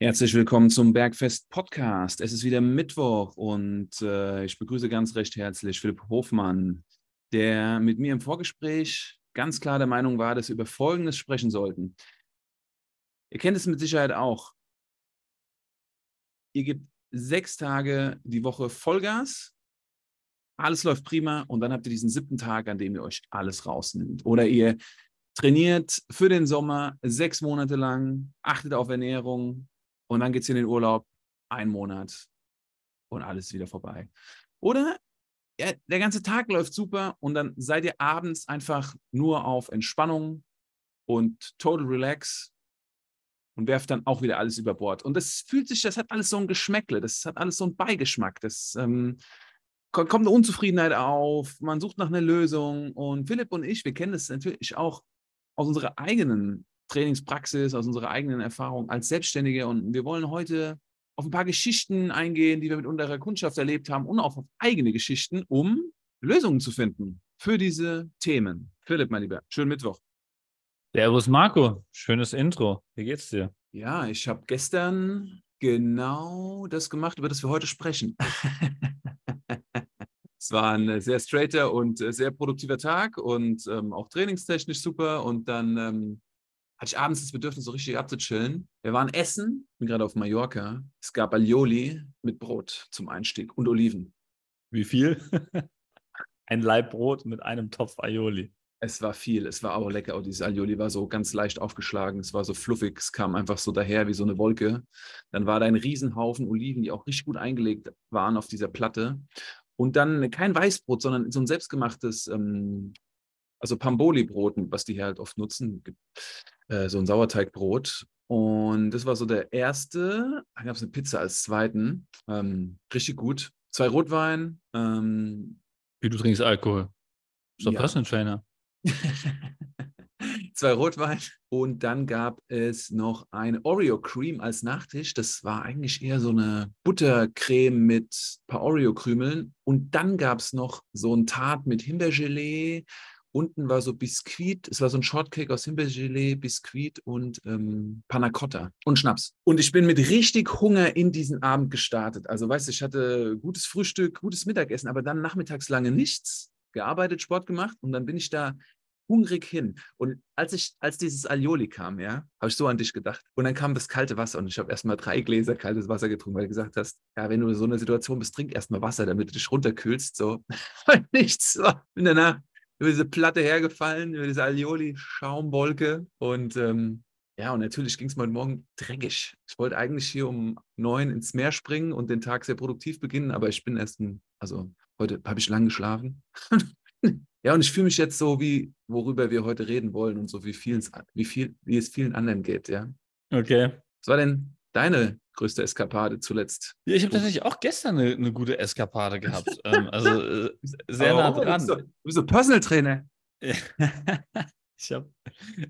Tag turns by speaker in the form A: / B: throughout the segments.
A: Herzlich willkommen zum Bergfest Podcast. Es ist wieder Mittwoch und äh, ich begrüße ganz recht herzlich Philipp Hofmann, der mit mir im Vorgespräch ganz klar der Meinung war, dass wir über Folgendes sprechen sollten. Ihr kennt es mit Sicherheit auch. Ihr gebt sechs Tage die Woche Vollgas, alles läuft prima und dann habt ihr diesen siebten Tag, an dem ihr euch alles rausnimmt. Oder ihr trainiert für den Sommer sechs Monate lang, achtet auf Ernährung, und dann geht es in den Urlaub, ein Monat und alles wieder vorbei. Oder ja, der ganze Tag läuft super und dann seid ihr abends einfach nur auf Entspannung und total relax und werft dann auch wieder alles über Bord. Und das fühlt sich, das hat alles so ein Geschmäckle, das hat alles so einen Beigeschmack. Das ähm, kommt eine Unzufriedenheit auf, man sucht nach einer Lösung. Und Philipp und ich, wir kennen das natürlich auch aus unserer eigenen Trainingspraxis, aus unserer eigenen Erfahrung als Selbstständige. Und wir wollen heute auf ein paar Geschichten eingehen, die wir mit unserer Kundschaft erlebt haben und auch auf eigene Geschichten, um Lösungen zu finden für diese Themen. Philipp, mein Lieber, schönen Mittwoch.
B: Servus Marco, schönes Intro. Wie geht's dir?
A: Ja, ich habe gestern genau das gemacht, über das wir heute sprechen. es war ein sehr straighter und sehr produktiver Tag und ähm, auch trainingstechnisch super. Und dann ähm, hatte ich abends das Bedürfnis, so richtig abzuchillen. Wir waren essen, bin gerade auf Mallorca. Es gab Alioli mit Brot zum Einstieg und Oliven.
B: Wie viel? Ein Laib Brot mit einem Topf Aioli.
A: Es war viel, es war auch lecker. Und dieses Alioli war so ganz leicht aufgeschlagen, es war so fluffig, es kam einfach so daher wie so eine Wolke. Dann war da ein Riesenhaufen Oliven, die auch richtig gut eingelegt waren auf dieser Platte. Und dann kein Weißbrot, sondern so ein selbstgemachtes, ähm, also Pamboli-Brot, was die hier halt oft nutzen. Äh, so ein Sauerteigbrot. Und das war so der erste. Dann gab es eine Pizza als zweiten. Ähm, richtig gut. Zwei Rotwein. Ähm,
B: Wie du trinkst Alkohol. Ist doch ja. Personal Trainer.
A: Zwei Rotwein und dann gab es noch ein Oreo Cream als Nachtisch. Das war eigentlich eher so eine Buttercreme mit ein paar Oreo Krümeln. Und dann gab es noch so ein Tart mit Himbeergelee Unten war so Biskuit, es war so ein Shortcake aus Himbeergelee, Biskuit und ähm, Panna Cotta und Schnaps. Und ich bin mit richtig Hunger in diesen Abend gestartet. Also weißt du, ich hatte gutes Frühstück, gutes Mittagessen, aber dann nachmittags lange nichts, gearbeitet, Sport gemacht und dann bin ich da hungrig hin. Und als ich, als dieses Alioli kam, ja, habe ich so an dich gedacht. Und dann kam das kalte Wasser und ich habe erstmal drei Gläser kaltes Wasser getrunken, weil du gesagt hast, ja, wenn du in so einer Situation bist, trink erstmal Wasser, damit du dich runterkühlst. So, nichts. So. Und danach über diese Platte hergefallen, über diese Alioli-Schaumwolke. Und ähm, ja, und natürlich ging es mir heute Morgen dreckig. Ich wollte eigentlich hier um neun ins Meer springen und den Tag sehr produktiv beginnen, aber ich bin erst ein, also heute habe ich lang geschlafen. ja, und ich fühle mich jetzt so, wie worüber wir heute reden wollen und so wie, wie, viel, wie es vielen anderen geht, ja.
B: Okay.
A: Was war denn deine größte Eskapade zuletzt?
B: Ja, ich habe tatsächlich auch gestern eine, eine gute Eskapade gehabt. ähm, also äh, sehr oh, nah dran.
A: Du bist, so, so Personal Trainer.
B: ich habe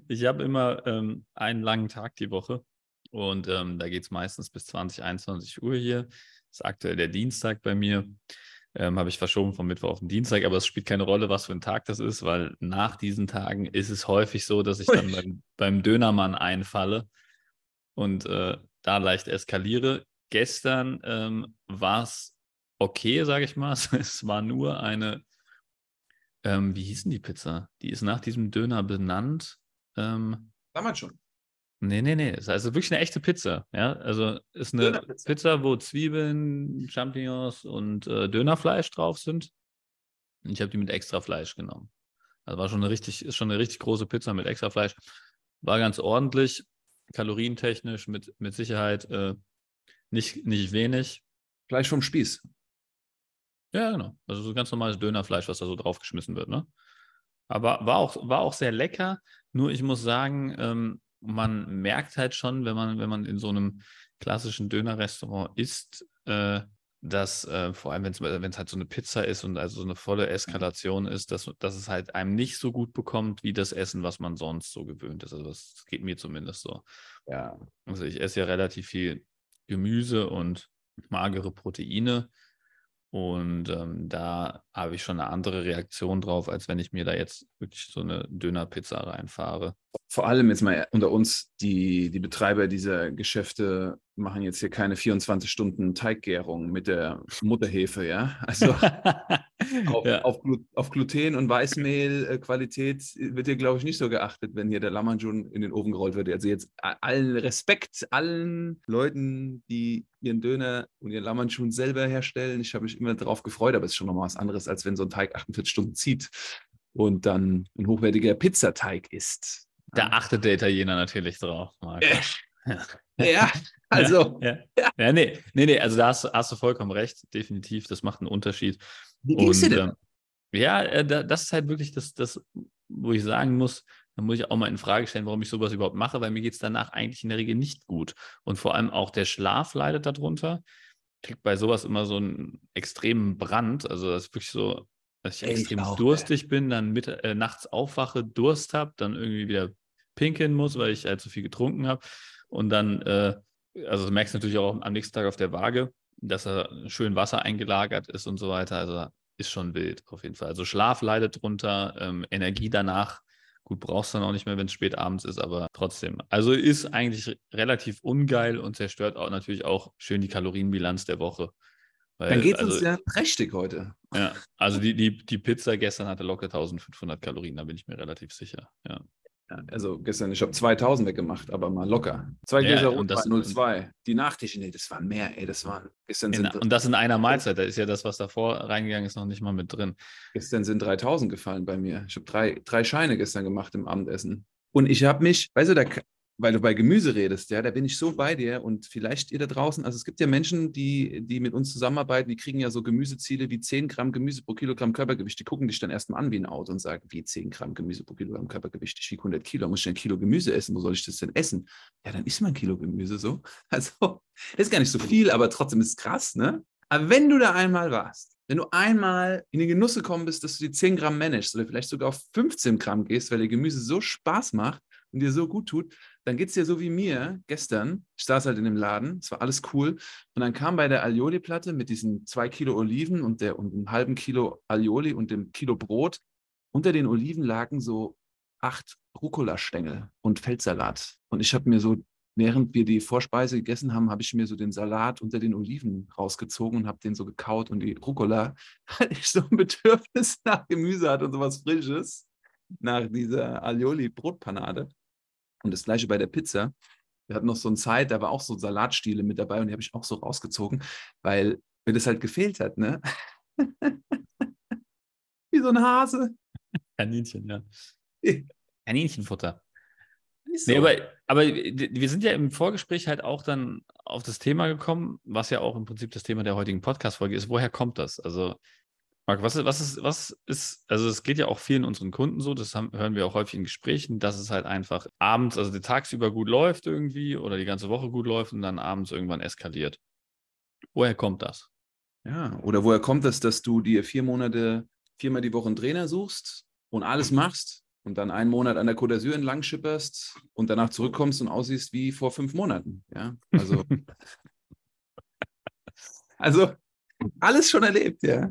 B: ich hab immer ähm, einen langen Tag die Woche und ähm, da geht es meistens bis 20, 21 Uhr hier. Das ist aktuell der Dienstag bei mir. Ähm, habe ich verschoben vom Mittwoch auf den Dienstag, aber es spielt keine Rolle, was für ein Tag das ist, weil nach diesen Tagen ist es häufig so, dass ich dann beim, beim Dönermann einfalle und äh, da leicht eskaliere. Gestern ähm, war es okay, sage ich mal. Es war nur eine, ähm, wie hieß denn die Pizza? Die ist nach diesem Döner benannt. Ähm,
A: Damals schon.
B: Nee, nee, nee. Es ist also wirklich eine echte Pizza. Ja, also ist eine Pizza, wo Zwiebeln, Champignons und äh, Dönerfleisch drauf sind. Und ich habe die mit extra Fleisch genommen. Also war schon eine richtig, ist schon eine richtig große Pizza mit extra Fleisch. War ganz ordentlich kalorientechnisch mit, mit Sicherheit äh, nicht, nicht wenig.
A: Fleisch vom Spieß.
B: Ja, genau. Also so ganz normales Dönerfleisch, was da so draufgeschmissen wird. Ne? Aber war auch, war auch sehr lecker. Nur ich muss sagen, ähm, man merkt halt schon, wenn man, wenn man in so einem klassischen Dönerrestaurant isst, äh, dass äh, vor allem, wenn es halt so eine Pizza ist und also so eine volle Eskalation ist, dass, dass es halt einem nicht so gut bekommt wie das Essen, was man sonst so gewöhnt ist. Also das geht mir zumindest so. Ja. Also ich esse ja relativ viel Gemüse und magere Proteine Und ähm, da habe ich schon eine andere Reaktion drauf, als wenn ich mir da jetzt wirklich so eine Dönerpizza reinfahre.
A: Vor allem jetzt mal unter uns, die, die Betreiber dieser Geschäfte machen jetzt hier keine 24 Stunden Teiggärung mit der Mutterhefe, ja. Also auf, ja. Auf, auf, Gluten und Weißmehl-Qualität wird hier, glaube ich, nicht so geachtet, wenn hier der Lamanjun in den Ofen gerollt wird. Also jetzt allen Respekt allen Leuten, die ihren Döner und ihren Lamanjun selber herstellen. Ich habe mich immer darauf gefreut, aber es ist schon nochmal was anderes, als wenn so ein Teig 48 Stunden zieht und dann ein hochwertiger Pizzateig ist.
B: Da achtet der Italiener natürlich drauf. Marc.
A: Ja. ja, also.
B: Ja, ja. ja, nee, nee, nee, also da hast, hast, du vollkommen recht, definitiv. Das macht einen Unterschied.
A: Wie ging's dir denn?
B: Ähm, ja, äh, das ist halt wirklich das, das, wo ich sagen muss, da muss ich auch mal in Frage stellen, warum ich sowas überhaupt mache, weil mir geht es danach eigentlich in der Regel nicht gut. Und vor allem auch der Schlaf leidet darunter. Ich kriege bei sowas immer so einen extremen Brand. Also das ist wirklich so, dass ich, ich extrem auch, durstig ey. bin, dann mit, äh, nachts aufwache, Durst habe, dann irgendwie wieder pinkeln muss, weil ich halt zu viel getrunken habe. Und dann, äh, also du merkst natürlich auch am nächsten Tag auf der Waage, dass da schön Wasser eingelagert ist und so weiter. Also ist schon wild auf jeden Fall. Also Schlaf leidet drunter, ähm, Energie danach. Gut, brauchst du dann auch nicht mehr, wenn es spät abends ist, aber trotzdem. Also ist eigentlich relativ ungeil und zerstört auch natürlich auch schön die Kalorienbilanz der Woche.
A: Weil, dann geht es also, uns ja prächtig heute.
B: Ja, also die, die, die Pizza gestern hatte locker 1500 Kalorien, da bin ich mir relativ sicher. Ja.
A: Ja, also gestern, ich habe 2000 weggemacht, aber mal locker. Zwei Gläser ja, rund 02. Die Nachtische, nee, das waren mehr, ey, das waren,
B: gestern in, sind... Und das in einer Mahlzeit, da ist ja das, was davor reingegangen ist, noch nicht mal mit drin.
A: Gestern sind 3000 gefallen bei mir. Ich habe drei, drei Scheine gestern gemacht im Abendessen. Und ich habe mich, weißt du, da, weil du bei Gemüse redest, ja, da bin ich so bei dir und vielleicht ihr da draußen, also es gibt ja Menschen, die, die mit uns zusammenarbeiten, die kriegen ja so Gemüseziele wie 10 Gramm Gemüse pro Kilogramm Körpergewicht, die gucken dich dann erstmal an wie ein Auto und sagen, wie 10 Gramm Gemüse pro Kilogramm Körpergewicht, ich wiege 100 Kilo, muss ich ein Kilo Gemüse essen, wo soll ich das denn essen? Ja, dann isst man ein Kilo Gemüse so. Also, das ist gar nicht so viel, aber trotzdem ist es krass, ne? Aber wenn du da einmal warst, wenn du einmal in den Genuss gekommen bist, dass du die 10 Gramm managst oder vielleicht sogar auf 15 Gramm gehst, weil dir Gemüse so Spaß macht und dir so gut tut, dann geht es dir so wie mir gestern. Ich saß halt in dem Laden, es war alles cool. Und dann kam bei der Alioli-Platte mit diesen zwei Kilo Oliven und, der, und einem halben Kilo Alioli und dem Kilo Brot. Unter den Oliven lagen so acht Rucola-Stängel und Feldsalat. Und ich habe mir so, während wir die Vorspeise gegessen haben, habe ich mir so den Salat unter den Oliven rausgezogen und habe den so gekaut und die Rucola, weil ich so ein Bedürfnis nach Gemüse hatte und sowas Frisches, nach dieser Alioli-Brotpanade. Und das gleiche bei der Pizza. Wir hatten noch so eine Zeit, da war auch so Salatstiele mit dabei und die habe ich auch so rausgezogen, weil mir das halt gefehlt hat, ne? Wie so ein Hase.
B: Kaninchen, ja. Kaninchenfutter. So. Nee, aber, aber wir sind ja im Vorgespräch halt auch dann auf das Thema gekommen, was ja auch im Prinzip das Thema der heutigen Podcast-Folge ist. Woher kommt das? Also Marc, was, was, ist, was ist, also es geht ja auch vielen unseren Kunden so, das haben, hören wir auch häufig in Gesprächen, dass es halt einfach abends, also tagsüber gut läuft irgendwie oder die ganze Woche gut läuft und dann abends irgendwann eskaliert. Woher kommt das?
A: Ja, oder woher kommt das, dass du dir vier Monate, viermal die Woche einen Trainer suchst und alles machst und dann einen Monat an der Côte d'Azur entlang schipperst und danach zurückkommst und aussiehst wie vor fünf Monaten. Ja, also, also alles schon erlebt, ja.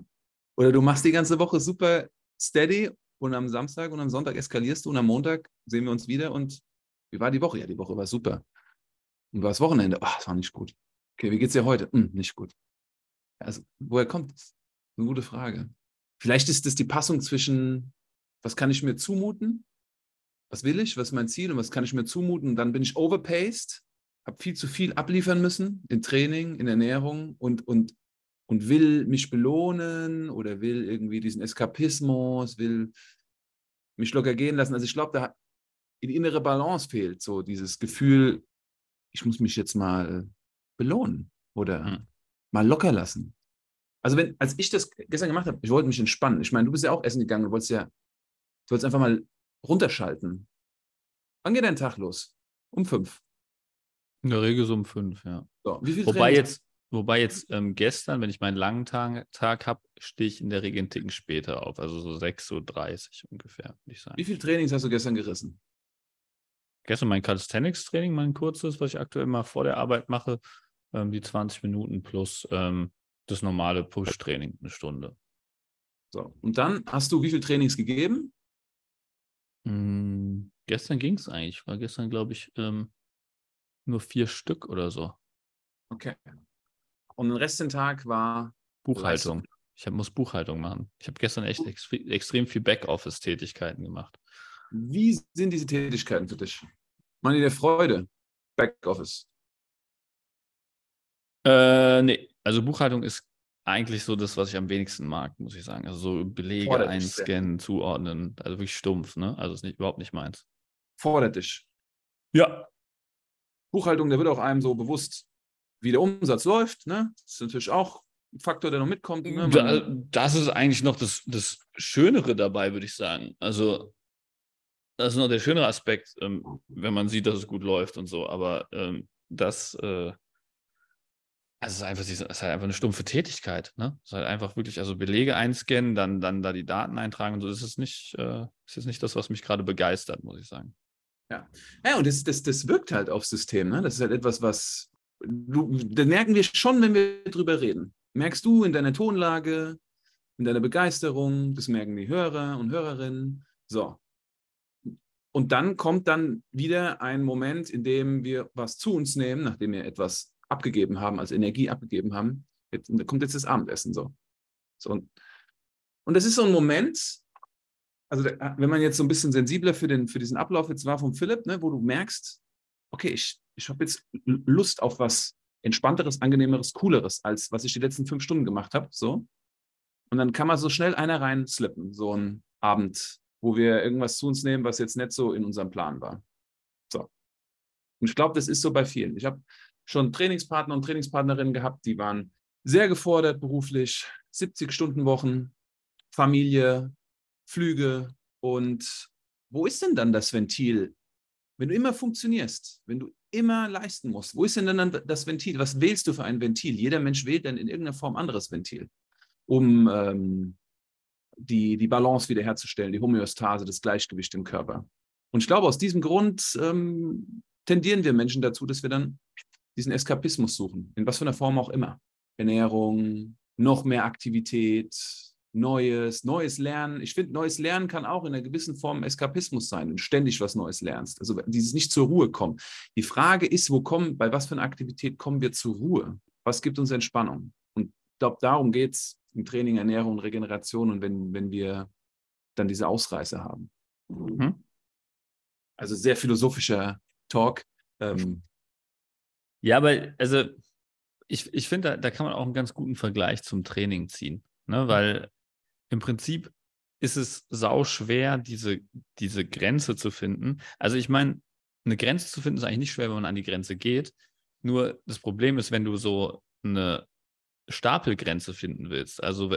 A: Oder du machst die ganze Woche super steady und am Samstag und am Sonntag eskalierst du und am Montag sehen wir uns wieder und wie war die Woche? Ja, die Woche war super. Und war das Wochenende? Ach, das war nicht gut. Okay, wie geht's dir heute? Hm, nicht gut. Also, woher kommt das? Eine gute Frage. Vielleicht ist es die Passung zwischen, was kann ich mir zumuten? Was will ich? Was ist mein Ziel? Und was kann ich mir zumuten? Und dann bin ich overpaced, habe viel zu viel abliefern müssen in Training, in Ernährung und, und und will mich belohnen oder will irgendwie diesen Eskapismus, will mich locker gehen lassen. Also ich glaube, da die innere Balance fehlt, so dieses Gefühl, ich muss mich jetzt mal belohnen oder hm. mal locker lassen. Also wenn, als ich das gestern gemacht habe, ich wollte mich entspannen. Ich meine, du bist ja auch essen gegangen, du wolltest ja, du wolltest einfach mal runterschalten. Wann geht dein Tag los? Um fünf.
B: In der Regel so um fünf, ja.
A: So,
B: Wobei jetzt, Wobei jetzt ähm, gestern, wenn ich meinen langen Tag, Tag habe, stehe ich in der Regel einen Ticken später auf. Also so 6.30 Uhr ungefähr, würde ich sagen.
A: Wie viele Trainings hast du gestern gerissen?
B: Gestern mein Calisthenics-Training, mein kurzes, was ich aktuell mal vor der Arbeit mache. Ähm, die 20 Minuten plus ähm, das normale Push-Training, eine Stunde.
A: So, und dann hast du wie viele Trainings gegeben?
B: Hm, gestern ging es eigentlich. War gestern, glaube ich, ähm, nur vier Stück oder so.
A: Okay. Und den Rest den Tag war
B: Buchhaltung. Ich hab, muss Buchhaltung machen. Ich habe gestern echt extre extrem viel Backoffice-Tätigkeiten gemacht.
A: Wie sind diese Tätigkeiten für dich? Meine der Freude, Backoffice.
B: Äh, nee, also Buchhaltung ist eigentlich so das, was ich am wenigsten mag, muss ich sagen. Also so Belege
A: Fordert
B: einscannen, zuordnen, also wirklich stumpf, ne? Also ist nicht, überhaupt nicht meins.
A: Fordert dich.
B: Ja.
A: Buchhaltung, der wird auch einem so bewusst, wie der Umsatz läuft. Ne? Das ist natürlich auch ein Faktor, der noch mitkommt. Ne?
B: Da, das ist eigentlich noch das, das Schönere dabei, würde ich sagen. Also, das ist noch der schönere Aspekt, ähm, wenn man sieht, dass es gut läuft und so. Aber ähm, das, äh, also es ist einfach, es ist halt einfach eine stumpfe Tätigkeit. Ne? Es ist halt einfach wirklich, also Belege einscannen, dann, dann da die Daten eintragen und so. Das ist nicht, äh, das ist nicht das, was mich gerade begeistert, muss ich sagen.
A: ja, und das, das, das wirkt halt aufs System. Ne? Das ist halt etwas, was du, das merken wir schon, wenn wir drüber reden. Merkst du in deiner Tonlage, in deiner Begeisterung, das merken die Hörer und Hörerinnen. So. Und dann kommt dann wieder ein Moment, in dem wir was zu uns nehmen, nachdem wir etwas abgegeben haben, als Energie abgegeben haben. Jetzt, da kommt jetzt das Abendessen so. so. Und, und das ist so ein Moment, also wenn man jetzt so ein bisschen sensibler für, den, für diesen Ablauf jetzt war vom Philipp, ne, wo du merkst, okay, ich, ich habe jetzt Lust auf was entspannteres, angenehmeres, cooleres, als was ich die letzten fünf Stunden gemacht habe. So. Und dann kann man so schnell einer rein slippen, so ein Abend, wo wir irgendwas zu uns nehmen, was jetzt nicht so in unserem Plan war. So. Und ich glaube, das ist so bei vielen. Ich habe schon Trainingspartner und Trainingspartnerinnen gehabt, die waren sehr gefordert beruflich, 70 Stunden Wochen, Familie, Flüge. Und wo ist denn dann das Ventil, wenn du immer funktionierst, wenn du immer leisten musst? Wo ist denn dann das Ventil? Was wählst du für ein Ventil? Jeder Mensch wählt dann in irgendeiner Form anderes Ventil, um ähm, die, die Balance wiederherzustellen, die Homöostase, das Gleichgewicht im Körper. Und ich glaube, aus diesem Grund ähm, tendieren wir Menschen dazu, dass wir dann diesen Eskapismus suchen, in was für einer Form auch immer. Ernährung, noch mehr Aktivität, Neues, neues Lernen. Ich finde, neues Lernen kann auch in einer gewissen Form Eskapismus sein und ständig was Neues lernst. Also dieses nicht zur Ruhe kommen. Die Frage ist, wo kommen, bei was für einer Aktivität kommen wir zur Ruhe? Was gibt uns Entspannung? Und ich glaube, darum geht es im Training, Ernährung, Regeneration und wenn, wenn wir dann diese Ausreißer haben.
B: Mhm.
A: Also sehr philosophischer Talk. Ähm,
B: Ja, aber also ich, ich finde, da, da kann man auch einen ganz guten Vergleich zum Training ziehen. Ne? Weil im Prinzip ist es sau schwer, diese, diese Grenze zu finden. Also ich meine, eine Grenze zu finden ist eigentlich nicht schwer, wenn man an die Grenze geht. Nur das Problem ist, wenn du so eine Stapelgrenze finden willst. Also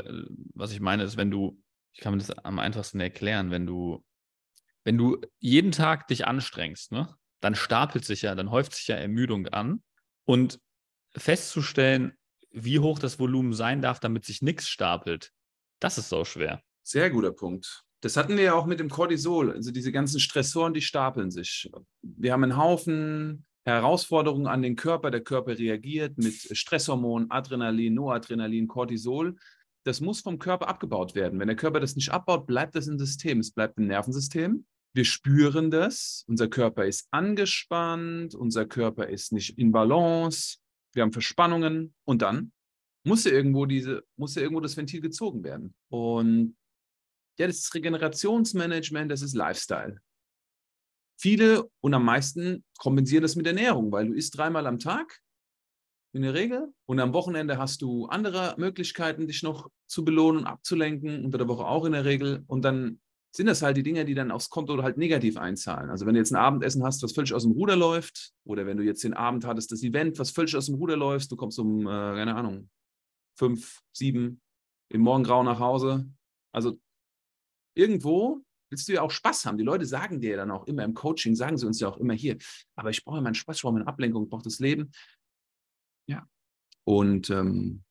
B: was ich meine ist, wenn du, ich kann mir das am einfachsten erklären, wenn du, wenn du jeden Tag dich anstrengst, ne, dann stapelt sich ja, dann häuft sich ja Ermüdung an. Und festzustellen, wie hoch das Volumen sein darf, damit sich nichts stapelt, das ist so schwer.
A: Sehr guter Punkt. Das hatten wir ja auch mit dem Cortisol. Also diese ganzen Stressoren, die stapeln sich. Wir haben einen Haufen Herausforderungen an den Körper. Der Körper reagiert mit Stresshormonen, Adrenalin, Noradrenalin, Cortisol. Das muss vom Körper abgebaut werden. Wenn der Körper das nicht abbaut, bleibt das im System. Es bleibt im Nervensystem. Wir spüren das. Unser Körper ist angespannt. Unser Körper ist nicht in Balance. Wir haben Verspannungen. Und dann muss ja irgendwo diese, muss ja irgendwo das Ventil gezogen werden. Und ja, das ist Regenerationsmanagement, das ist Lifestyle. Viele und am meisten kompensieren das mit Ernährung, weil du isst dreimal am Tag in der Regel und am Wochenende hast du andere Möglichkeiten, dich noch zu belohnen, abzulenken, unter der Woche auch in der Regel. Und dann sind das halt die Dinge, die dann aufs Konto halt negativ einzahlen. Also wenn du jetzt ein Abendessen hast, was völlig aus dem Ruder läuft, oder wenn du jetzt den Abend hattest, das Event, was völlig aus dem Ruder läuft, du kommst um, äh, keine Ahnung, fünf, sieben im Morgengrau nach Hause. Also irgendwo willst du ja auch Spaß haben. Die Leute sagen dir ja dann auch immer im Coaching, sagen sie uns ja auch immer hier, aber ich brauche ja meinen Spaß, ich brauche meine Ablenkung, ich brauche das Leben. Ja. Und ähm,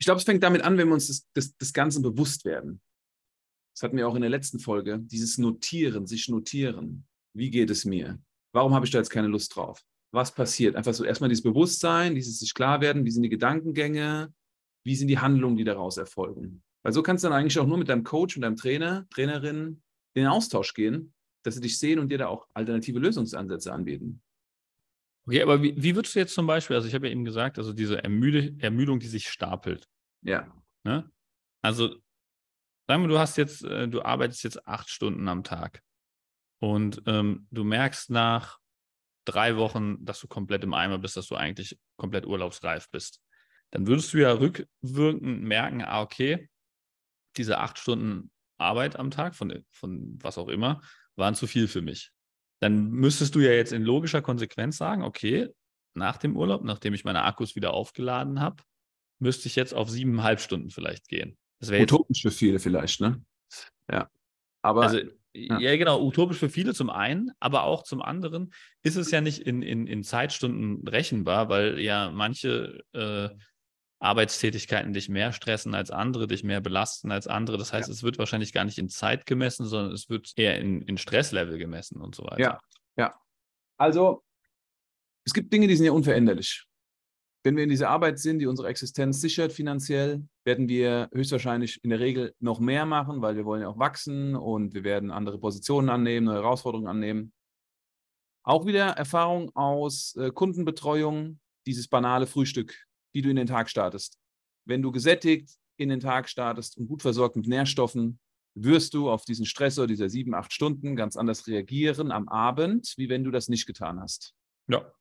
A: ich glaube, es fängt damit an, wenn wir uns das, das, das Ganze bewusst werden. Das hatten wir auch in der letzten Folge, dieses Notieren, sich notieren. Wie geht es mir? Warum habe ich da jetzt keine Lust drauf? Was passiert? Einfach so erstmal dieses Bewusstsein, dieses sich klar werden, wie sind die Gedankengänge, wie sind die Handlungen, die daraus erfolgen. Weil so kannst du dann eigentlich auch nur mit deinem Coach und deinem Trainer, Trainerin in den Austausch gehen, dass sie dich sehen und dir da auch alternative Lösungsansätze anbieten.
B: Okay, aber wie, wie würdest du jetzt zum Beispiel, also ich habe ja eben gesagt, also diese Ermüde, Ermüdung, die sich stapelt.
A: Ja.
B: Ne? Also, sagen wir, du hast jetzt, äh, du arbeitest jetzt acht Stunden am Tag und ähm, du merkst nach drei Wochen, dass du komplett im Eimer bist, dass du eigentlich komplett urlaubsreif bist. Dann würdest du ja rückwirkend merken, ah, okay, diese acht Stunden Arbeit am Tag, von, von was auch immer, waren zu viel für mich. Dann müsstest du ja jetzt in logischer Konsequenz sagen, okay, nach dem Urlaub, nachdem ich meine Akkus wieder aufgeladen habe, müsste ich jetzt auf siebeneinhalb Stunden vielleicht gehen.
A: Das wäre utopisch für viele vielleicht, ne? Ja. Aber
B: also, ja. ja. genau, utopisch für viele zum einen, aber auch zum anderen ist es ja nicht in, in, in Zeitstunden rechenbar, weil ja manche äh, Arbeitstätigkeiten dich mehr stressen als andere, dich mehr belasten als andere. Das heißt, ja. es wird wahrscheinlich gar nicht in Zeit gemessen, sondern es wird eher in, in Stresslevel gemessen und so weiter.
A: Ja, ja. Also, es gibt Dinge, die sind ja unveränderlich. Wenn wir in dieser Arbeit sind, die unsere Existenz sichert finanziell, werden wir höchstwahrscheinlich in der Regel noch mehr machen, weil wir wollen ja auch wachsen und wir werden andere Positionen annehmen, neue Herausforderungen annehmen. Auch wieder Erfahrung aus äh, Kundenbetreuung, dieses banale Frühstück die du in den Tag startest. Wenn du gesättigt in den Tag startest und gut versorgt mit Nährstoffen, wirst du auf diesen Stressor dieser sieben, acht Stunden ganz anders reagieren am Abend, wie wenn du das nicht getan hast.
B: Ja,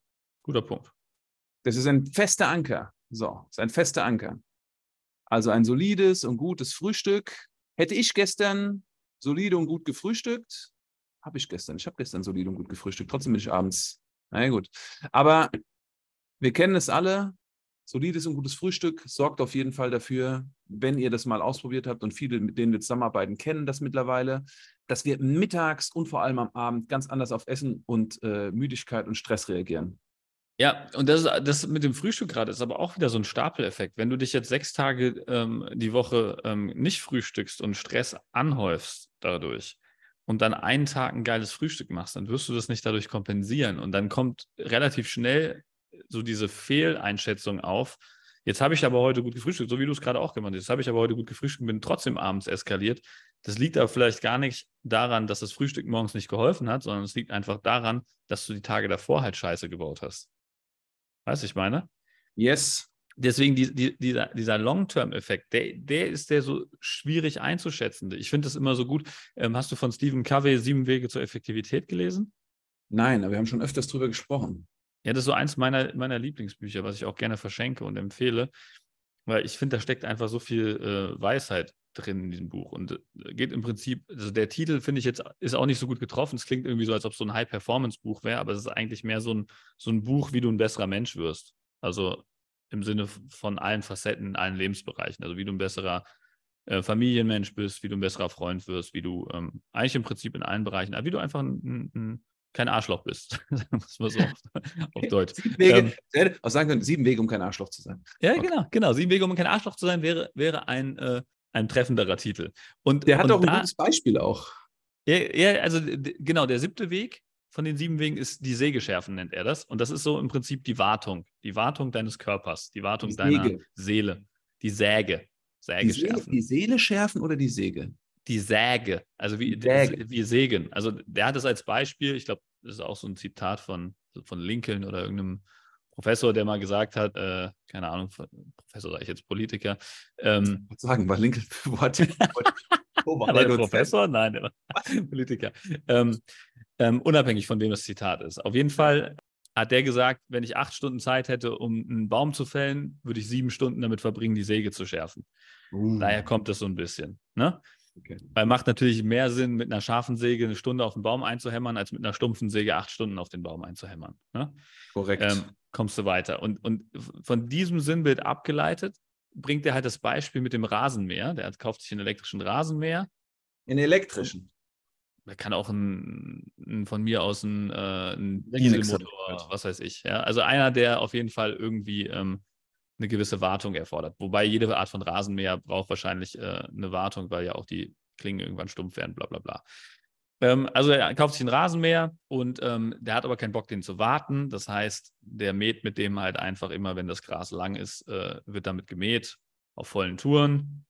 B: guter Punkt.
A: Das ist ein fester Anker. So, ist ein fester Anker. Also ein solides und gutes Frühstück. Hätte ich gestern solide und gut gefrühstückt, habe ich gestern. Ich habe gestern solide und gut gefrühstückt. Trotzdem bin ich abends. Na ja, gut. Aber wir kennen es alle solides und gutes Frühstück sorgt auf jeden Fall dafür, wenn ihr das mal ausprobiert habt und viele, mit denen wir zusammenarbeiten, kennen das mittlerweile, dass wir mittags und vor allem am Abend ganz anders auf Essen und äh, Müdigkeit und Stress reagieren.
B: Ja, und das, das mit dem Frühstück gerade ist aber auch wieder so ein Stapeleffekt. Wenn du dich jetzt sechs Tage ähm, die Woche ähm, nicht frühstückst und Stress anhäufst dadurch und dann einen Tag ein geiles Frühstück machst, dann wirst du das nicht dadurch kompensieren. Und dann kommt relativ schnell so diese Fehleinschätzung auf. Jetzt habe ich aber heute gut gefrühstückt, so wie du es gerade auch gemacht hast. Jetzt habe ich aber heute gut gefrühstückt und bin trotzdem abends eskaliert. Das liegt aber vielleicht gar nicht daran, dass das Frühstück morgens nicht geholfen hat, sondern es liegt einfach daran, dass du die Tage davor halt Scheiße gebaut hast. Weißt du, ich meine?
A: Yes.
B: Deswegen die, die, dieser, dieser Long-Term-Effekt, der, der ist der so schwierig einzuschätzen. Ich finde das immer so gut. Ähm, hast du von Stephen Covey Sieben Wege zur Effektivität gelesen?
A: Nein, aber wir haben schon öfters drüber gesprochen.
B: Ja, das ist so eins meiner, meiner Lieblingsbücher, was ich auch gerne verschenke und empfehle, weil ich finde, da steckt einfach so viel äh, Weisheit drin in diesem Buch und äh, geht im Prinzip, also der Titel finde ich jetzt, ist auch nicht so gut getroffen. Es klingt irgendwie so, als ob es so ein High-Performance-Buch wäre, aber es ist eigentlich mehr so ein, so ein Buch, wie du ein besserer Mensch wirst. Also im Sinne von allen Facetten, in allen Lebensbereichen. Also wie du ein besserer äh, Familienmensch bist, wie du ein besserer Freund wirst, wie du ähm, eigentlich im Prinzip in allen Bereichen, aber wie du einfach ein, ein, kein Arschloch bist. muss man so auf, auf Deutsch.
A: Sieben Wege, ähm, auch sagen können, sieben Wege, um kein Arschloch zu sein.
B: Ja, okay. genau, genau. Sieben Wege, um kein Arschloch zu sein, wäre, wäre ein, äh, ein treffenderer Titel. Und,
A: der hat auch ein gutes Beispiel auch.
B: Ja, ja also genau, der siebte Weg von den sieben Wegen ist die Sägeschärfen, nennt er das. Und das ist so im Prinzip die Wartung. Die Wartung deines Körpers, die Wartung die deiner Seele. Die Säge.
A: Sägeschärfen. Die, Seele, die Seele schärfen oder die Säge?
B: die Säge, also wie, Säge. wie Sägen. Also der hat es als Beispiel, ich glaube, das ist auch so ein Zitat von, von Lincoln oder irgendeinem Professor, der mal gesagt hat, äh, keine Ahnung, Professor sage ich jetzt Politiker.
A: Ähm, ich sagen, war Lincoln
B: Wort. oh, war der Professor? Nein, der war Politiker. Ähm, ähm, unabhängig von wem das Zitat ist. Auf jeden Fall hat der gesagt, wenn ich acht Stunden Zeit hätte, um einen Baum zu fällen, würde ich sieben Stunden damit verbringen, die Säge zu schärfen. Uh. Daher kommt es so ein bisschen. Ne? Okay. Weil macht natürlich mehr Sinn, mit einer scharfen Säge eine Stunde auf den Baum einzuhämmern, als mit einer stumpfen Säge acht Stunden auf den Baum einzuhämmern. Ne?
A: Korrekt. Ähm,
B: kommst du weiter. Und, und von diesem Sinnbild abgeleitet, bringt er halt das Beispiel mit dem Rasenmäher. Der hat, kauft sich einen elektrischen Rasenmäher.
A: Einen elektrischen?
B: Er kann auch ein, ein, von mir aus ein, äh, ein Dieselmotor, was weiß ich. Ja? Also einer, der auf jeden Fall irgendwie ähm, eine gewisse Wartung erfordert. Wobei jede Art von Rasenmäher braucht wahrscheinlich äh, eine Wartung, weil ja auch die Klingen irgendwann stumpf werden, bla bla bla. Ähm, also er kauft sich einen Rasenmäher und ähm, der hat aber keinen Bock, den zu warten. Das heißt, der mäht mit dem halt einfach immer, wenn das Gras lang ist, äh, wird damit gemäht. auf vollen Touren,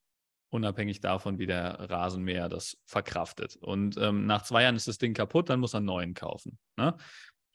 B: unabhängig davon, wie der Rasenmäher das verkraftet. Und ähm, nach zwei Jahren ist das Ding kaputt, dann muss er einen neuen kaufen. Ne?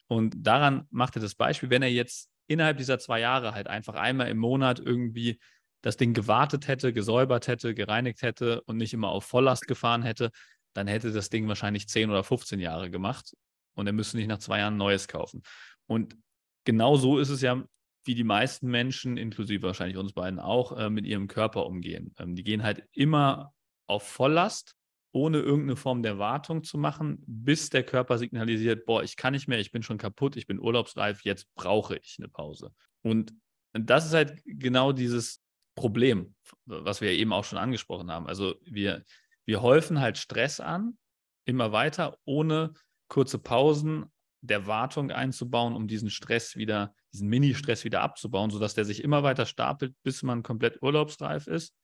B: Und daran macht er das Beispiel, wenn er jetzt innerhalb dieser zwei Jahre halt einfach einmal im Monat irgendwie das Ding gewartet hätte, gesäubert hätte, gereinigt hätte und nicht immer auf Volllast gefahren hätte, dann hätte das Ding wahrscheinlich 10 oder 15 Jahre gemacht und er müsste nicht nach zwei Jahren ein neues kaufen. Und genau so ist es ja wie die meisten Menschen, inklusive wahrscheinlich uns beiden auch, äh, mit ihrem Körper umgehen. Ähm, die gehen halt immer auf Volllast, ohne irgendeine Form der Wartung zu machen, bis der Körper signalisiert, boah, ich kann nicht mehr, ich bin schon kaputt, ich bin urlaubsreif, jetzt brauche ich eine Pause. Und das ist halt genau dieses Problem, was wir eben auch schon angesprochen haben. Also wir, wir häufen halt Stress an, immer weiter, ohne kurze Pausen der Wartung einzubauen, um diesen Stress wieder, diesen Mini-Stress wieder abzubauen, sodass der sich immer weiter stapelt, bis man komplett urlaubsreif ist,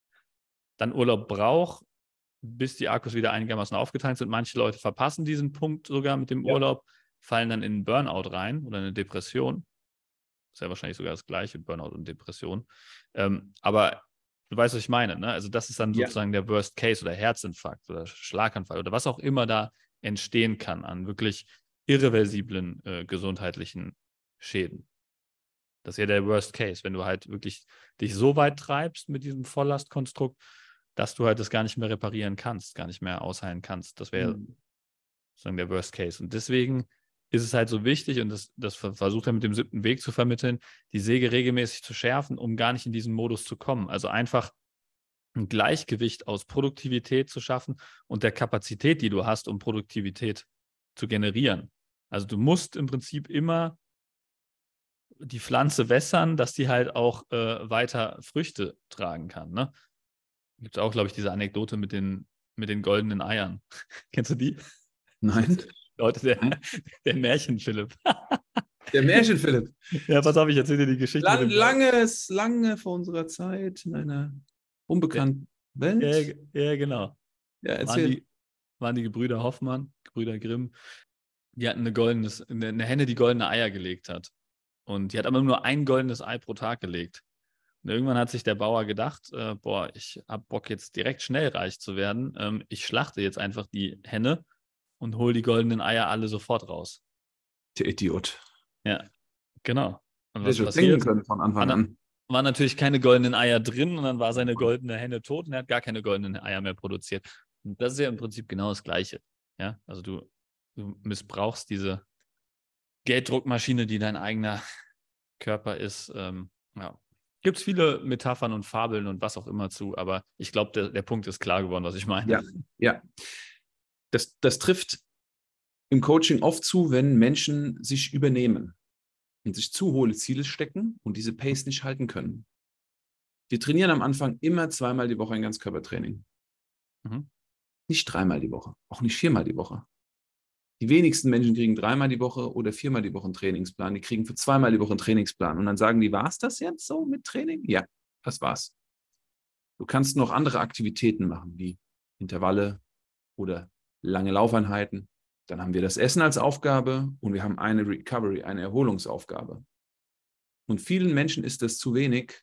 B: dann Urlaub braucht, bis die Akkus wieder einigermaßen aufgeteilt sind. Manche Leute verpassen diesen Punkt sogar mit dem ja. Urlaub, fallen dann in einen Burnout rein oder eine Depression. Ist ja wahrscheinlich sogar das gleiche, Burnout und Depression. Ähm, aber du weißt, was ich meine. Ne? Also das ist dann ja. sozusagen der Worst Case oder Herzinfarkt oder Schlaganfall oder was auch immer da entstehen kann an wirklich irreversiblen äh, gesundheitlichen Schäden. Das ist ja der Worst Case, wenn du halt wirklich dich so weit treibst mit diesem Volllastkonstrukt, dass du halt das gar nicht mehr reparieren kannst, gar nicht mehr ausheilen kannst. Das wäre mhm. sozusagen der Worst Case. Und deswegen ist es halt so wichtig, und das, das versucht er mit dem siebten Weg zu vermitteln, die Säge regelmäßig zu schärfen, um gar nicht in diesen Modus zu kommen. Also einfach ein Gleichgewicht aus Produktivität zu schaffen und der Kapazität, die du hast, um Produktivität zu generieren. Also du musst im Prinzip immer die Pflanze wässern, dass die halt auch äh, weiter Früchte tragen kann. Ne? Gibt es auch, glaube ich, diese Anekdote mit den, mit den goldenen Eiern. Kennst du die?
A: Nein.
B: Leute, der, der Märchen-Philipp.
A: Der Märchen-Philipp.
B: Ja, pass auf, ich erzähle dir die Geschichte.
A: Lang, langes, lange vor unserer Zeit in einer unbekannten
B: ja, Welt. Ja, ja, genau.
A: Ja, erzähl.
B: Waren die, waren die Gebrüder Hoffmann, Gebrüder Grimm. Die hatten eine, goldenes, eine Henne, die goldene Eier gelegt hat. Und die hat aber nur ein goldenes Ei pro Tag gelegt. Und irgendwann hat sich der Bauer gedacht, äh, boah, ich habe Bock jetzt direkt schnell reich zu werden. Ähm, ich schlachte jetzt einfach die Henne und hole die goldenen Eier alle sofort raus.
A: Der Idiot.
B: Ja, genau.
A: Und was passiert? können von Anfang an
B: war natürlich keine goldenen Eier drin und dann war seine goldene Henne tot und er hat gar keine goldenen Eier mehr produziert. Und das ist ja im Prinzip genau das Gleiche. Ja, also du, du missbrauchst diese Gelddruckmaschine, die dein eigener Körper ist. Ähm, ja. Gibt es viele Metaphern und Fabeln und was auch immer zu, aber ich glaube, der, der Punkt ist klar geworden, was ich meine.
A: Ja, ja. Das, das trifft im Coaching oft zu, wenn Menschen sich übernehmen und sich zu hohe Ziele stecken und diese Pace nicht halten können. Wir trainieren am Anfang immer zweimal die Woche ein Ganzkörpertraining. Mhm. Nicht dreimal die Woche, auch nicht viermal die Woche. Die wenigsten Menschen kriegen dreimal die Woche oder viermal die Woche einen Trainingsplan. Die kriegen für zweimal die Woche einen Trainingsplan. Und dann sagen die, war es das jetzt so mit Training? Ja, das war's. Du kannst noch andere Aktivitäten machen, wie Intervalle oder lange Laufeinheiten dann haben wir das Essen als Aufgabe und wir haben eine Recovery, eine Erholungsaufgabe. Und vielen Menschen ist das zu wenig,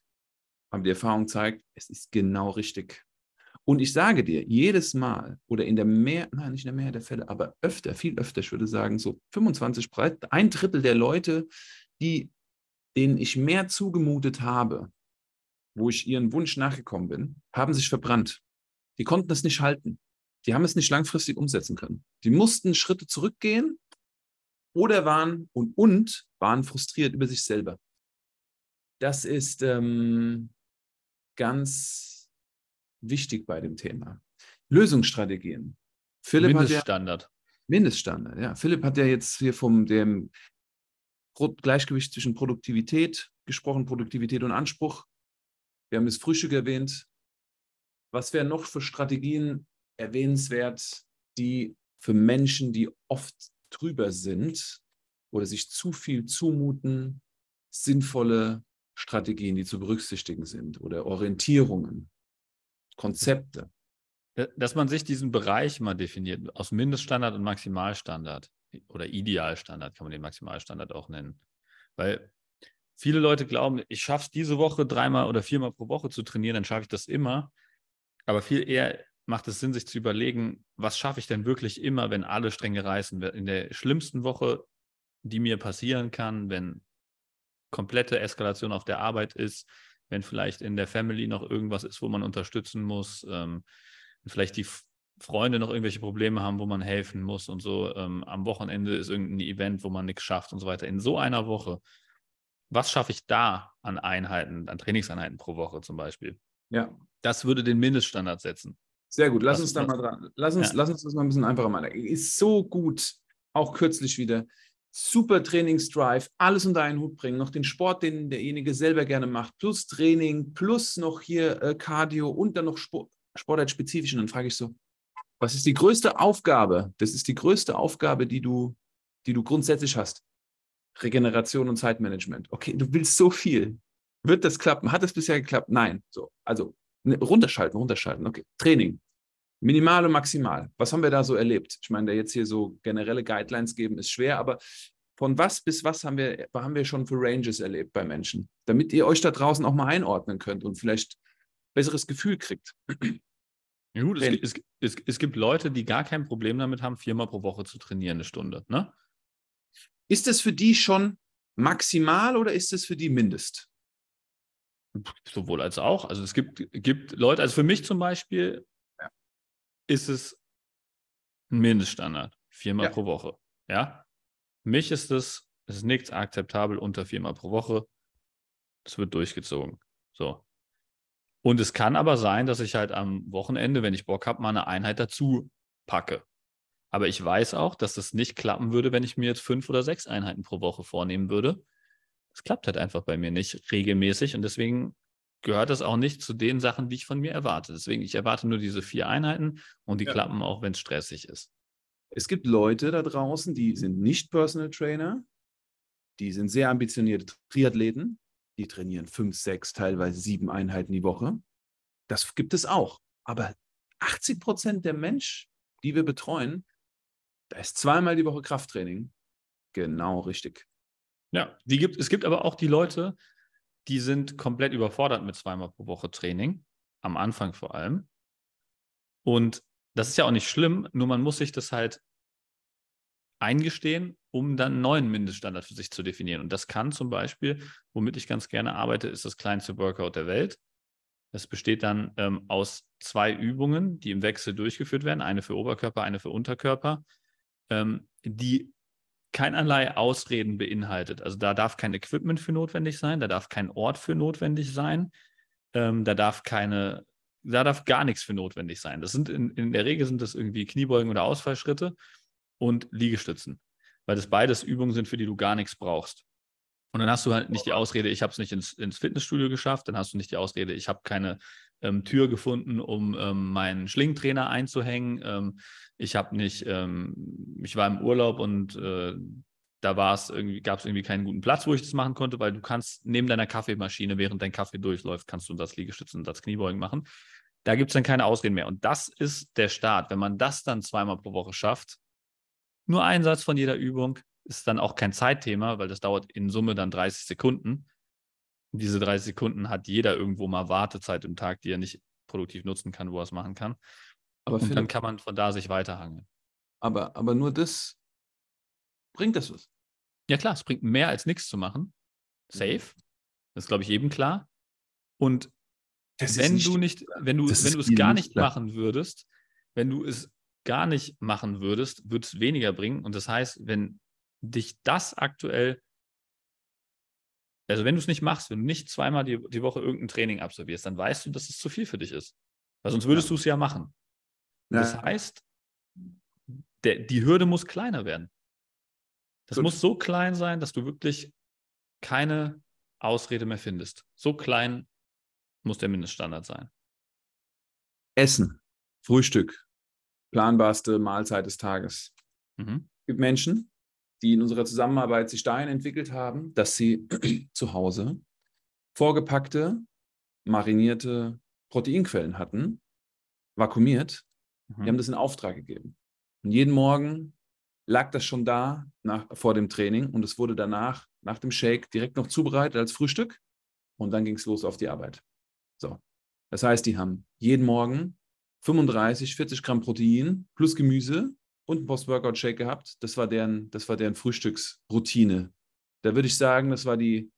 A: aber die Erfahrung zeigt, es ist genau richtig. Und ich sage dir, jedes Mal oder in der Mehr, nein, nicht in der Mehrheit der Fälle, aber öfter, viel öfter, ich würde sagen, so 25, ein Drittel der Leute, die, denen ich mehr zugemutet habe, wo ich ihren Wunsch nachgekommen bin, haben sich verbrannt. Die konnten es nicht halten die haben es nicht langfristig umsetzen können. Die mussten Schritte zurückgehen oder waren und, und waren frustriert über sich selber. Das ist ähm, ganz wichtig bei dem Thema. Lösungsstrategien.
B: Philipp Mindeststandard.
A: Ja, Mindeststandard, ja. Philipp hat ja jetzt hier vom dem Gleichgewicht zwischen Produktivität gesprochen, Produktivität und Anspruch. Wir haben das Frühstück erwähnt. Was wären noch für Strategien, erwähnenswert, die für Menschen, die oft drüber sind oder sich zu viel zumuten, sinnvolle Strategien, die zu berücksichtigen sind oder Orientierungen, Konzepte.
B: Dass man sich diesen Bereich mal definiert, aus Mindeststandard und Maximalstandard oder Idealstandard kann man den Maximalstandard auch nennen. Weil viele Leute glauben, ich schaffe es diese Woche dreimal oder viermal pro Woche zu trainieren, dann schaffe ich das immer. Aber viel eher macht es Sinn, sich zu überlegen, was schaffe ich denn wirklich immer, wenn alle Stränge reißen? In der schlimmsten Woche, die mir passieren kann, wenn komplette Eskalation auf der Arbeit ist, wenn vielleicht in der Family noch irgendwas ist, wo man unterstützen muss, ähm, vielleicht die Freunde noch irgendwelche Probleme haben, wo man helfen muss und so. Ähm, am Wochenende ist irgendein Event, wo man nichts schafft und so weiter. In so einer Woche, was schaffe ich da an Einheiten, an Trainingseinheiten pro Woche zum Beispiel?
A: Ja.
B: Das würde den Mindeststandard setzen.
A: Sehr gut, lass was, uns da mal dran. Lass uns, ja. lass uns das mal ein bisschen einfacher machen. Ist so gut, auch kürzlich wieder. Super Trainingsdrive, alles unter einen Hut bringen, noch den Sport, den derjenige selber gerne macht, plus Training, plus noch hier äh, Cardio und dann noch Sport, Sportartspezifisch. Und dann frage ich so, was ist die größte Aufgabe? Das ist die größte Aufgabe, die du, die du grundsätzlich hast. Regeneration und Zeitmanagement. Okay, du willst so viel. Wird das klappen? Hat es bisher geklappt? Nein. So, also ne, runterschalten, runterschalten. Okay, Training. Minimal und maximal. Was haben wir da so erlebt? Ich meine, da jetzt hier so generelle Guidelines geben, ist schwer, aber von was bis was haben wir, haben wir schon für Ranges erlebt bei Menschen? Damit ihr euch da draußen auch mal einordnen könnt und vielleicht besseres Gefühl kriegt.
B: Ja, gut, es, es, es, es, gibt Leute, die gar kein Problem damit haben, viermal pro Woche zu trainieren, eine Stunde. Ne?
A: Ist das für die schon maximal oder ist das für die Mindest?
B: Sowohl als auch. Also es gibt, gibt Leute, also für mich zum Beispiel ja. ist es ein Mindeststandard, viermal ja. pro Woche. Ja. Für mich ist es, es ist nichts akzeptabel unter viermal pro Woche. Es wird durchgezogen. So. Und es kann aber sein, dass ich halt am Wochenende, wenn ich Bock habe, mal eine Einheit dazu packe. Aber ich weiß auch, dass das nicht klappen würde, wenn ich mir jetzt fünf oder sechs Einheiten pro Woche vornehmen würde. Das klappt halt einfach bei mir nicht regelmäßig und deswegen gehört das auch nicht zu den Sachen, die ich von mir erwarte. Deswegen, ich erwarte nur diese vier Einheiten und die ja. klappen auch, wenn es stressig ist.
A: Es gibt Leute da draußen, die sind nicht Personal Trainer, die sind sehr ambitionierte Triathleten, die trainieren fünf, sechs, teilweise sieben Einheiten die Woche. Das gibt es auch. Aber 80 Prozent der Menschen, die wir betreuen, da ist zweimal die Woche Krafttraining. Genau richtig.
B: Ja, die gibt, es gibt aber auch die Leute, die sind komplett überfordert mit zweimal pro Woche Training, am Anfang vor allem. Und das ist ja auch nicht schlimm, nur man muss sich das halt eingestehen, um dann einen neuen Mindeststandard für sich zu definieren. Und das kann zum Beispiel, womit ich ganz gerne arbeite, ist das kleinste Workout der Welt. Das besteht dann ähm, aus zwei Übungen, die im Wechsel durchgeführt werden, eine für Oberkörper, eine für Unterkörper, ähm, die keinerlei Ausreden beinhaltet. Also da darf kein Equipment für notwendig sein, da darf kein Ort für notwendig sein, ähm, da darf keine, da darf gar nichts für notwendig sein. Das sind in, in der Regel sind das irgendwie Kniebeugen oder Ausfallschritte und Liegestützen, weil das beides Übungen sind, für die du gar nichts brauchst. Und dann hast du halt nicht die Ausrede, ich habe es nicht ins, ins, Fitnessstudio geschafft, dann hast du nicht die Ausrede, ich habe keine ähm, Tür gefunden, um ähm, meinen Schlingtrainer einzuhängen. Ähm, ich habe nicht, ähm, ich war im Urlaub und äh, da war es irgendwie, gab es irgendwie keinen guten Platz, wo ich das machen konnte, weil du kannst neben deiner Kaffeemaschine, während dein Kaffee durchläuft, kannst du das Liegestützen und das Kniebeugen machen. Da gibt es dann keine Ausreden mehr. Und das ist der Start. Wenn man das dann zweimal pro Woche schafft, nur ein Satz von jeder Übung ist dann auch kein Zeitthema, weil das dauert in Summe dann 30 Sekunden. Diese 30 Sekunden hat jeder irgendwo mal Wartezeit im Tag, die er nicht produktiv nutzen kann, wo er es machen kann. Aber und Philipp, dann kann man von da sich weiterhangeln.
A: Aber, aber nur das bringt das was.
B: Ja klar, es bringt mehr als nichts zu machen. Safe. Das ist, glaube ich, jedem klar. Und wenn du nicht, wenn du, wenn du es gar nicht klar. machen würdest, wenn du es gar nicht machen würdest, würde es weniger bringen. Und das heißt, wenn dich das aktuell, also wenn du es nicht machst, wenn du nicht zweimal die, die Woche irgendein Training absolvierst, dann weißt du, dass es zu viel für dich ist. Weil sonst würdest ja. du es ja machen. Ja. Das heißt, der, die Hürde muss kleiner werden. Das Gut. muss so klein sein, dass du wirklich keine Ausrede mehr findest. So klein muss der Mindeststandard sein.
A: Essen, Frühstück, planbarste Mahlzeit des Tages. Mhm. Es gibt Menschen, die in unserer Zusammenarbeit sich dahin entwickelt haben, dass sie zu Hause vorgepackte, marinierte Proteinquellen hatten, vakuumiert. Mhm. Die haben das in Auftrag gegeben. Und jeden Morgen lag das schon da nach, vor dem Training und es wurde danach nach dem Shake direkt noch zubereitet als Frühstück und dann ging es los auf die Arbeit. So. Das heißt, die haben jeden Morgen 35, 40 Gramm Protein plus Gemüse und einen Post-Workout-Shake gehabt. Das war, deren, das war deren Frühstücksroutine. Da würde ich sagen, das war die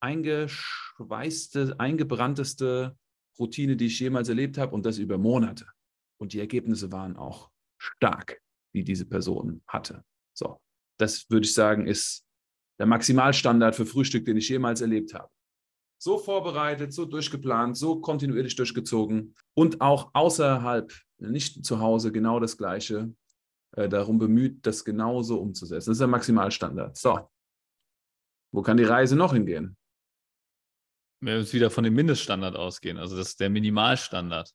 A: eingeschweißte, eingebrannteste Routine, die ich jemals erlebt habe und das über Monate. Und die Ergebnisse waren auch stark, die diese Person hatte. So, das würde ich sagen, ist der Maximalstandard für Frühstück, den ich jemals erlebt habe. So vorbereitet, so durchgeplant, so kontinuierlich durchgezogen und auch außerhalb, nicht zu Hause, genau das Gleiche, äh, darum bemüht, das genauso umzusetzen. Das ist der Maximalstandard. So, wo kann die Reise noch hingehen?
B: Wir müssen wieder von dem Mindeststandard ausgehen, also das ist der Minimalstandard.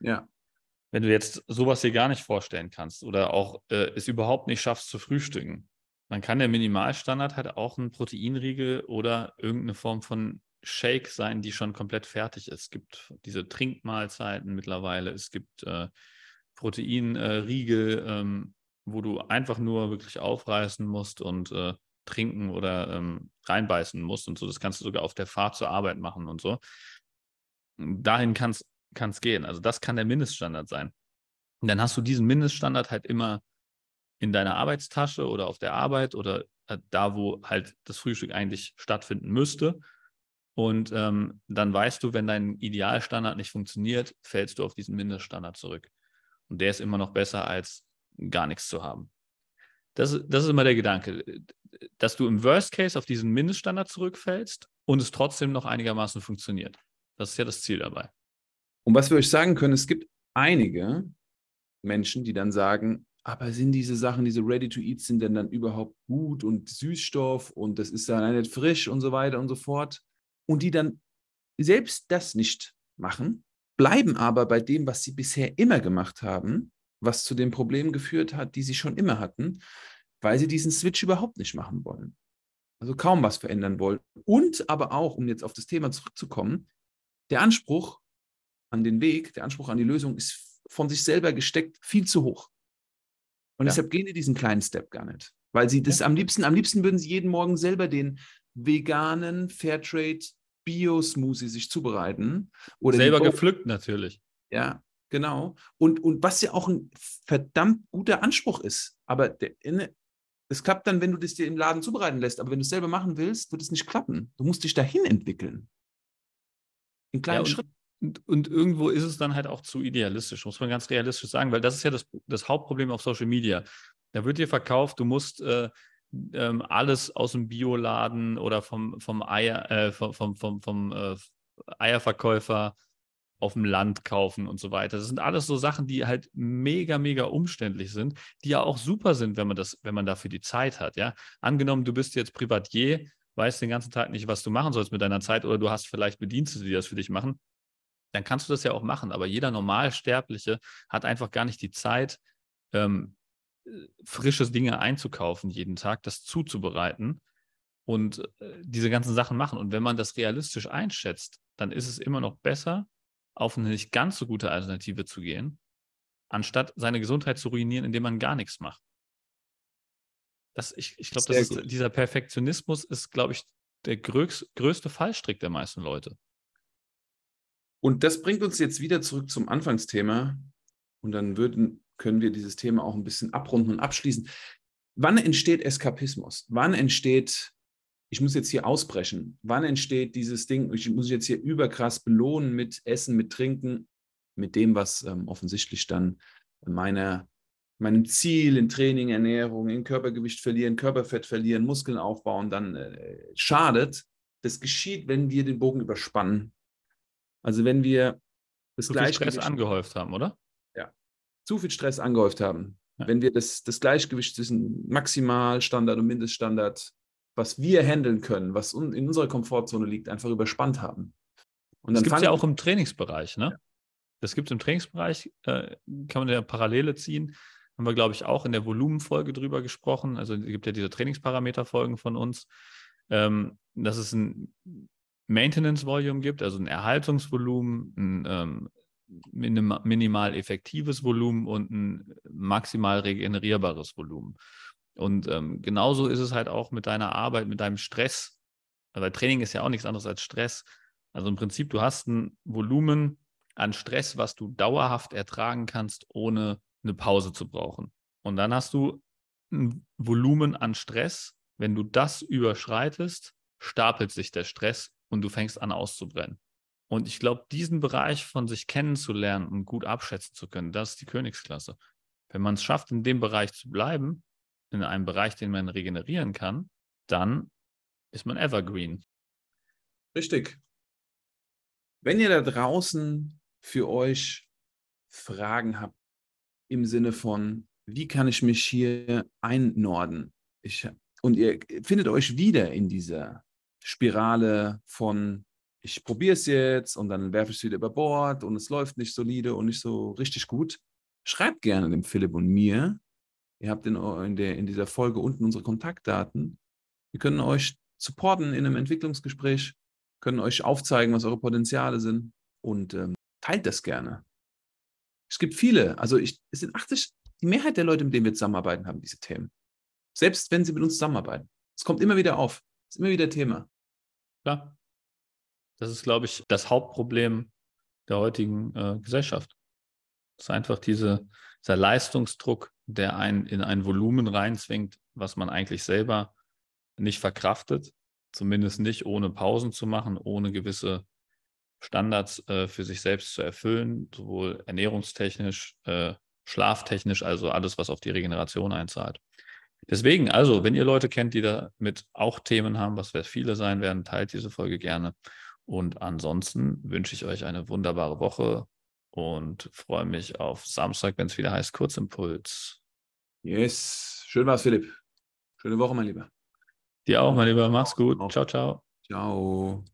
A: Ja.
B: Wenn du jetzt sowas dir gar nicht vorstellen kannst oder auch äh, es überhaupt nicht schaffst zu frühstücken, dann kann der Minimalstandard halt auch ein Proteinriegel oder irgendeine Form von Shake sein, die schon komplett fertig ist. Es gibt diese Trinkmahlzeiten mittlerweile, es gibt äh, Proteinriegel, äh, ähm, wo du einfach nur wirklich aufreißen musst und äh, trinken oder ähm, reinbeißen musst und so. Das kannst du sogar auf der Fahrt zur Arbeit machen und so. Dahin kann es gehen. Also das kann der Mindeststandard sein. Und dann hast du diesen Mindeststandard halt immer in deiner Arbeitstasche oder auf der Arbeit oder äh, da, wo halt das Frühstück eigentlich stattfinden müsste. Und ähm, dann weißt du, wenn dein Idealstandard nicht funktioniert, fällst du auf diesen Mindeststandard zurück. Und der ist immer noch besser, als gar nichts zu haben. Das, das ist immer der Gedanke, dass du im Worst Case auf diesen Mindeststandard zurückfällst und es trotzdem noch einigermaßen funktioniert. Das ist ja das Ziel dabei.
A: Und was wir euch sagen können, es gibt einige Menschen, die dann sagen, aber sind diese Sachen, diese Ready-to-Eat, sind denn dann überhaupt gut und Süßstoff und das ist dann nicht frisch und so weiter und so fort? Und die dann selbst das nicht machen, bleiben aber bei dem, was sie bisher immer gemacht haben, was zu den Problemen geführt hat, die sie schon immer hatten, weil sie diesen Switch überhaupt nicht machen wollen. Also kaum was verändern wollen. Und aber auch, um jetzt auf das Thema zurückzukommen, der Anspruch an den Weg, der Anspruch an die Lösung ist von sich selber gesteckt viel zu hoch. Und ja. deshalb gehen die diesen kleinen Step gar nicht. Weil sie das ja. am liebsten, am liebsten würden sie jeden Morgen selber den veganen Fairtrade Bio-Smoothie sich zubereiten.
B: Oder selber gepflückt natürlich.
A: Ja, genau. Und, und was ja auch ein verdammt guter Anspruch ist. Aber der, es klappt dann, wenn du das dir im Laden zubereiten lässt. Aber wenn du es selber machen willst, wird es nicht klappen. Du musst dich dahin entwickeln.
B: In kleinen ja, Schritten. Und, und, irgendwo ist es dann halt auch zu idealistisch, muss man ganz realistisch sagen, weil das ist ja das, das Hauptproblem auf Social Media. Da wird dir verkauft, du musst äh, ähm, alles aus dem Bioladen oder vom, vom, Eier, äh, vom, vom, vom, vom äh, Eierverkäufer auf dem Land kaufen und so weiter. Das sind alles so Sachen, die halt mega, mega umständlich sind, die ja auch super sind, wenn man das, wenn man dafür die Zeit hat. Ja, angenommen, du bist jetzt Privatier, weißt den ganzen Tag nicht, was du machen sollst mit deiner Zeit oder du hast vielleicht Bedienstete, die das für dich machen dann kannst du das ja auch machen. Aber jeder Normalsterbliche hat einfach gar nicht die Zeit, ähm, frische Dinge einzukaufen jeden Tag, das zuzubereiten und äh, diese ganzen Sachen machen. Und wenn man das realistisch einschätzt, dann ist es immer noch besser, auf eine nicht ganz so gute Alternative zu gehen, anstatt seine Gesundheit zu ruinieren, indem man gar nichts macht. Das, ich ich glaube, dieser Perfektionismus ist, glaube ich, der größ, größte Fallstrick der meisten Leute.
A: Und das bringt uns jetzt wieder zurück zum Anfangsthema. Und dann würden, können wir dieses Thema auch ein bisschen abrunden und abschließen. Wann entsteht Eskapismus? Wann entsteht, ich muss jetzt hier ausbrechen, wann entsteht dieses Ding, ich muss jetzt hier überkrass belohnen mit Essen, mit Trinken, mit dem, was ähm, offensichtlich dann meiner, meinem Ziel in Training, Ernährung, in Körpergewicht verlieren, Körperfett verlieren, Muskeln aufbauen, dann äh, schadet. Das geschieht, wenn wir den Bogen überspannen also wenn wir
B: das zu viel Stress angehäuft haben, oder?
A: Ja, zu viel Stress angehäuft haben. Ja. Wenn wir das, das Gleichgewicht zwischen Maximalstandard und Mindeststandard, was wir handeln können, was in unserer Komfortzone liegt, einfach überspannt haben.
B: Und das gibt es ja auch im Trainingsbereich, ne? Ja. Das gibt es im Trainingsbereich, äh, kann man ja Parallele ziehen. Haben wir, glaube ich, auch in der Volumenfolge drüber gesprochen. Also es gibt ja diese Trainingsparameterfolgen von uns. Ähm, das ist ein Maintenance Volume gibt, also ein Erhaltungsvolumen, ein ähm, minim minimal effektives Volumen und ein maximal regenerierbares Volumen. Und ähm, genauso ist es halt auch mit deiner Arbeit, mit deinem Stress, weil Training ist ja auch nichts anderes als Stress. Also im Prinzip, du hast ein Volumen an Stress, was du dauerhaft ertragen kannst, ohne eine Pause zu brauchen. Und dann hast du ein Volumen an Stress. Wenn du das überschreitest, stapelt sich der Stress und du fängst an auszubrennen. Und ich glaube, diesen Bereich von sich kennenzulernen und gut abschätzen zu können, das ist die Königsklasse. Wenn man es schafft, in dem Bereich zu bleiben, in einem Bereich, den man regenerieren kann, dann ist man evergreen.
A: Richtig. Wenn ihr da draußen für euch Fragen habt im Sinne von, wie kann ich mich hier einnorden? Ich, und ihr findet euch wieder in dieser Spirale von, ich probiere es jetzt und dann werfe ich es wieder über Bord und es läuft nicht solide und nicht so richtig gut. Schreibt gerne dem Philipp und mir. Ihr habt in, in, der, in dieser Folge unten unsere Kontaktdaten. Wir können euch supporten in einem Entwicklungsgespräch, können euch aufzeigen, was eure Potenziale sind und ähm, teilt das gerne. Es gibt viele, also ich, es sind 80, die Mehrheit der Leute, mit denen wir zusammenarbeiten, haben diese Themen. Selbst wenn sie mit uns zusammenarbeiten. Es kommt immer wieder auf. Es ist immer wieder Thema.
B: Klar. Das ist, glaube ich, das Hauptproblem der heutigen äh, Gesellschaft. Es ist einfach diese, dieser Leistungsdruck, der einen in ein Volumen reinzwingt, was man eigentlich selber nicht verkraftet. Zumindest nicht ohne Pausen zu machen, ohne gewisse Standards äh, für sich selbst zu erfüllen, sowohl ernährungstechnisch, äh, schlaftechnisch, also alles, was auf die Regeneration einzahlt. Deswegen, also, wenn ihr Leute kennt, die damit auch Themen haben, was viele sein werden, teilt diese Folge gerne. Und ansonsten wünsche ich euch eine wunderbare Woche und freue mich auf Samstag, wenn es wieder heißt Kurzimpuls.
A: Yes, schön war's, Philipp. Schöne Woche, mein Lieber.
B: Dir auch, mein Lieber. Mach's gut. Ciao, ciao.
A: Ciao.